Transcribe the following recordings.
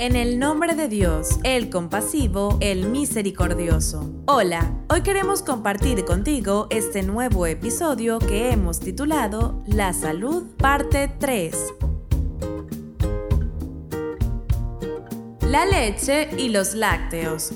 En el nombre de Dios, el compasivo, el misericordioso. Hola, hoy queremos compartir contigo este nuevo episodio que hemos titulado La salud, parte 3. La leche y los lácteos.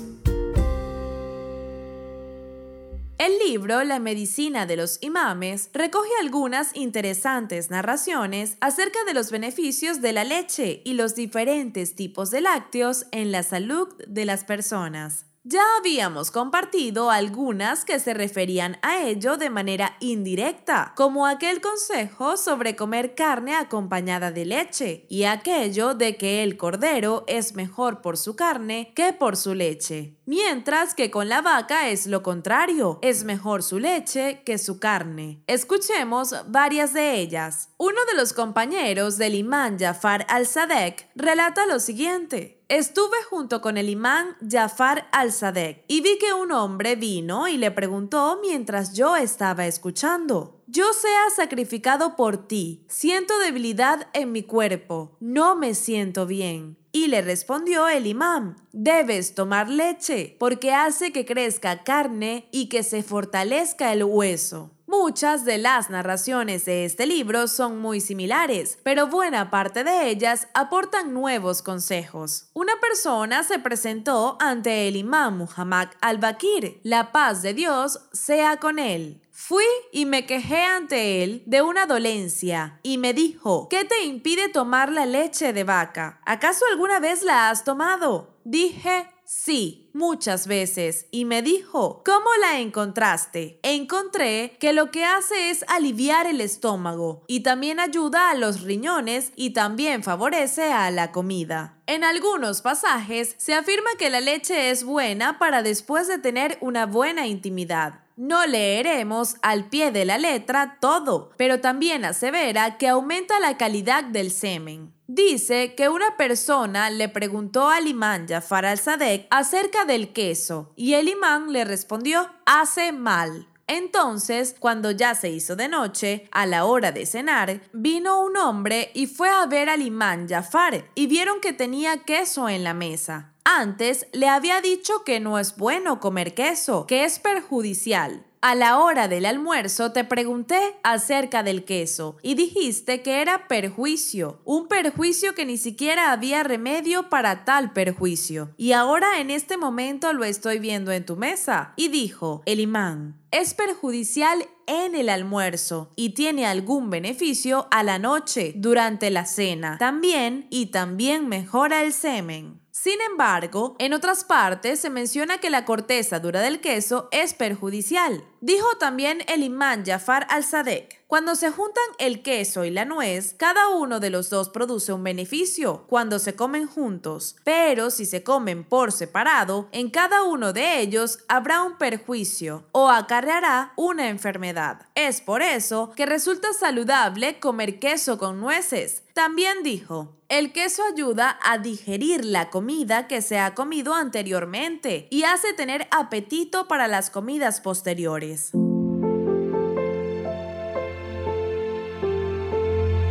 El libro La medicina de los imames recoge algunas interesantes narraciones acerca de los beneficios de la leche y los diferentes tipos de lácteos en la salud de las personas. Ya habíamos compartido algunas que se referían a ello de manera indirecta, como aquel consejo sobre comer carne acompañada de leche y aquello de que el cordero es mejor por su carne que por su leche. Mientras que con la vaca es lo contrario, es mejor su leche que su carne. Escuchemos varias de ellas. Uno de los compañeros del imán Jafar al-Sadek relata lo siguiente. Estuve junto con el imán Jafar al-Sadek y vi que un hombre vino y le preguntó mientras yo estaba escuchando. Yo sea sacrificado por ti, siento debilidad en mi cuerpo, no me siento bien. Y le respondió el imán, debes tomar leche, porque hace que crezca carne y que se fortalezca el hueso. Muchas de las narraciones de este libro son muy similares, pero buena parte de ellas aportan nuevos consejos. Una persona se presentó ante el imán Muhammad al-Bakir, la paz de Dios sea con él. Fui y me quejé ante él de una dolencia y me dijo, ¿qué te impide tomar la leche de vaca? ¿Acaso alguna vez la has tomado? Dije, Sí, muchas veces. Y me dijo, ¿cómo la encontraste? Encontré que lo que hace es aliviar el estómago y también ayuda a los riñones y también favorece a la comida. En algunos pasajes se afirma que la leche es buena para después de tener una buena intimidad. No leeremos al pie de la letra todo, pero también asevera que aumenta la calidad del semen. Dice que una persona le preguntó al imán Jafar acerca del queso y el imán le respondió, hace mal. Entonces, cuando ya se hizo de noche, a la hora de cenar, vino un hombre y fue a ver al imán Jafar y vieron que tenía queso en la mesa. Antes le había dicho que no es bueno comer queso, que es perjudicial. A la hora del almuerzo te pregunté acerca del queso y dijiste que era perjuicio, un perjuicio que ni siquiera había remedio para tal perjuicio. Y ahora en este momento lo estoy viendo en tu mesa. Y dijo el imán, es perjudicial en el almuerzo y tiene algún beneficio a la noche durante la cena. También y también mejora el semen. Sin embargo, en otras partes se menciona que la corteza dura del queso es perjudicial. Dijo también el imán Jafar al-Sadek. Cuando se juntan el queso y la nuez, cada uno de los dos produce un beneficio cuando se comen juntos, pero si se comen por separado, en cada uno de ellos habrá un perjuicio o acarreará una enfermedad. Es por eso que resulta saludable comer queso con nueces. También dijo, el queso ayuda a digerir la comida que se ha comido anteriormente y hace tener apetito para las comidas posteriores.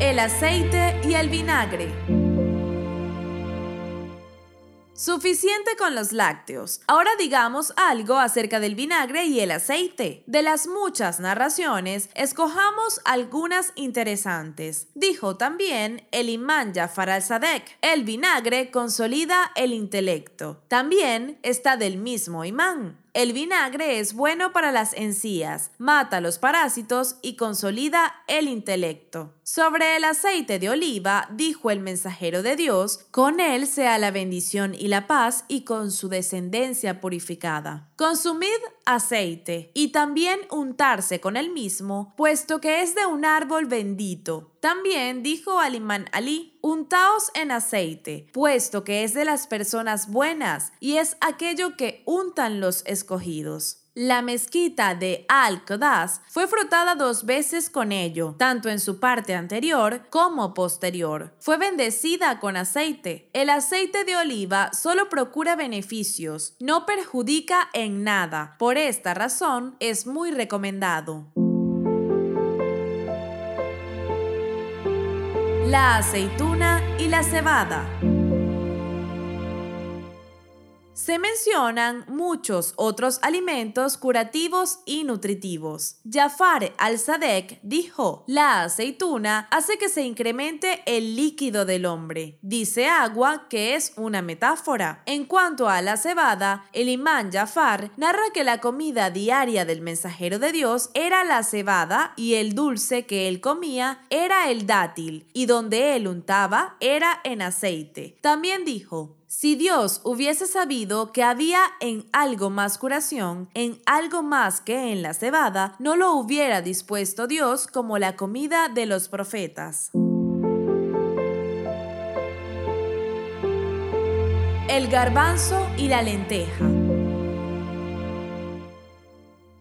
El aceite y el vinagre. Suficiente con los lácteos. Ahora digamos algo acerca del vinagre y el aceite. De las muchas narraciones, escojamos algunas interesantes. Dijo también el imán Jafar al-Sadek, el vinagre consolida el intelecto. También está del mismo imán. El vinagre es bueno para las encías, mata los parásitos y consolida el intelecto. Sobre el aceite de oliva, dijo el mensajero de Dios, con él sea la bendición y la paz y con su descendencia purificada. Consumid aceite y también untarse con el mismo, puesto que es de un árbol bendito. También dijo al imán Ali, untaos en aceite, puesto que es de las personas buenas y es aquello que untan los escogidos. La mezquita de Al-Qadas fue frotada dos veces con ello, tanto en su parte anterior como posterior. Fue bendecida con aceite. El aceite de oliva solo procura beneficios, no perjudica en nada. Por esta razón es muy recomendado. La aceituna y la cebada. Se mencionan muchos otros alimentos curativos y nutritivos. Jafar al-Sadek dijo, la aceituna hace que se incremente el líquido del hombre. Dice agua que es una metáfora. En cuanto a la cebada, el imán Jafar narra que la comida diaria del mensajero de Dios era la cebada y el dulce que él comía era el dátil y donde él untaba era en aceite. También dijo, si Dios hubiese sabido que había en algo más curación, en algo más que en la cebada, no lo hubiera dispuesto Dios como la comida de los profetas. El garbanzo y la lenteja.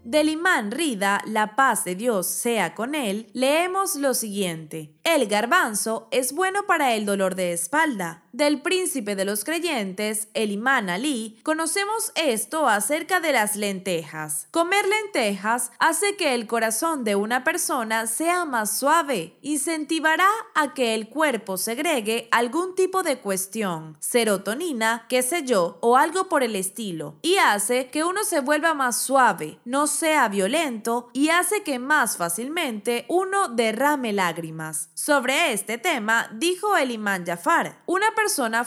Del imán Rida, la paz de Dios sea con él, leemos lo siguiente. El garbanzo es bueno para el dolor de espalda. Del príncipe de los creyentes, el imán Ali, conocemos esto acerca de las lentejas. Comer lentejas hace que el corazón de una persona sea más suave, incentivará a que el cuerpo segregue algún tipo de cuestión, serotonina, qué sé yo, o algo por el estilo, y hace que uno se vuelva más suave, no sea violento y hace que más fácilmente uno derrame lágrimas. Sobre este tema dijo el imán Jafar, una persona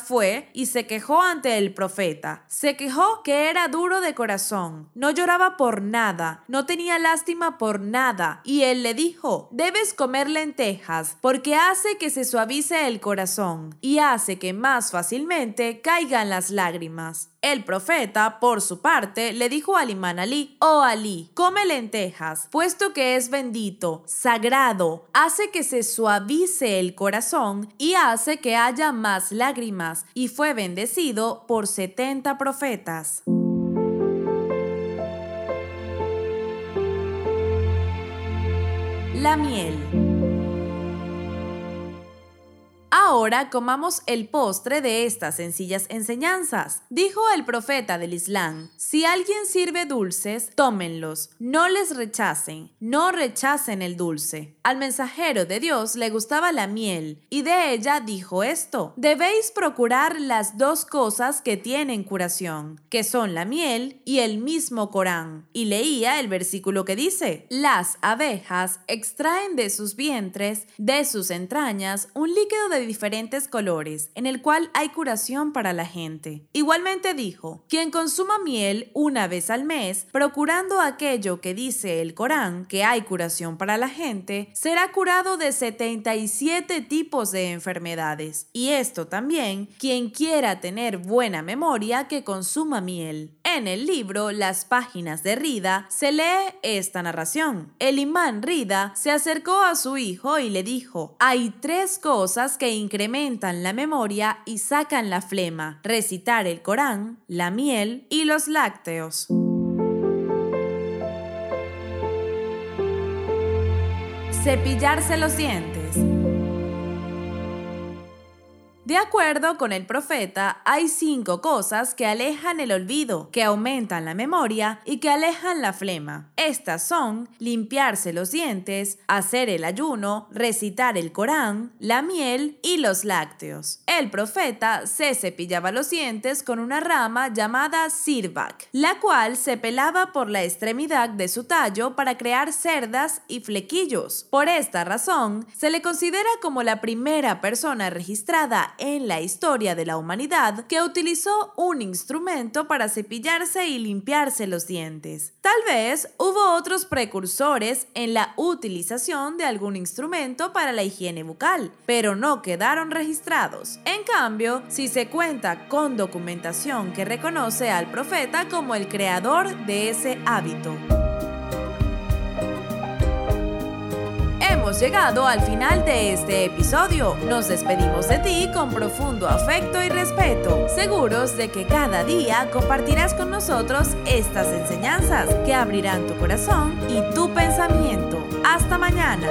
fue y se quejó ante el profeta. Se quejó que era duro de corazón, no lloraba por nada, no tenía lástima por nada, y él le dijo, debes comer lentejas, porque hace que se suavice el corazón y hace que más fácilmente caigan las lágrimas. El profeta, por su parte, le dijo al imán Ali, oh Ali, come lentejas, puesto que es bendito, sagrado, hace que se suavice el corazón y hace que haya más lágrimas, y fue bendecido por 70 profetas. La miel. Ahora comamos el postre de estas sencillas enseñanzas. Dijo el profeta del Islam, si alguien sirve dulces, tómenlos, no les rechacen, no rechacen el dulce. Al mensajero de Dios le gustaba la miel, y de ella dijo esto, debéis procurar las dos cosas que tienen curación, que son la miel y el mismo Corán. Y leía el versículo que dice, las abejas extraen de sus vientres, de sus entrañas, un líquido de diferentes colores, en el cual hay curación para la gente. Igualmente dijo, quien consuma miel una vez al mes, procurando aquello que dice el Corán, que hay curación para la gente, será curado de 77 tipos de enfermedades. Y esto también, quien quiera tener buena memoria, que consuma miel. En el libro Las páginas de Rida se lee esta narración. El imán Rida se acercó a su hijo y le dijo, hay tres cosas que incrementan la memoria y sacan la flema, recitar el Corán, la miel y los lácteos. Cepillarse los dientes. De acuerdo con el profeta, hay cinco cosas que alejan el olvido, que aumentan la memoria y que alejan la flema. Estas son limpiarse los dientes, hacer el ayuno, recitar el Corán, la miel y los lácteos. El profeta se cepillaba los dientes con una rama llamada sirbak, la cual se pelaba por la extremidad de su tallo para crear cerdas y flequillos. Por esta razón, se le considera como la primera persona registrada en la historia de la humanidad que utilizó un instrumento para cepillarse y limpiarse los dientes. Tal vez hubo otros precursores en la utilización de algún instrumento para la higiene bucal, pero no quedaron registrados. En cambio, si se cuenta con documentación que reconoce al profeta como el creador de ese hábito. Llegado al final de este episodio. Nos despedimos de ti con profundo afecto y respeto, seguros de que cada día compartirás con nosotros estas enseñanzas que abrirán tu corazón y tu pensamiento. Hasta mañana.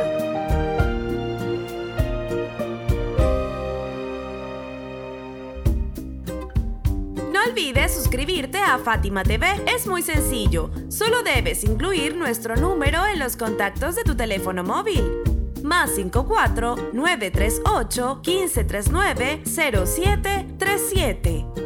No olvides suscribirte a Fátima TV. Es muy sencillo. Solo debes incluir nuestro número en los contactos de tu teléfono móvil. Más 54 938 1539 0737.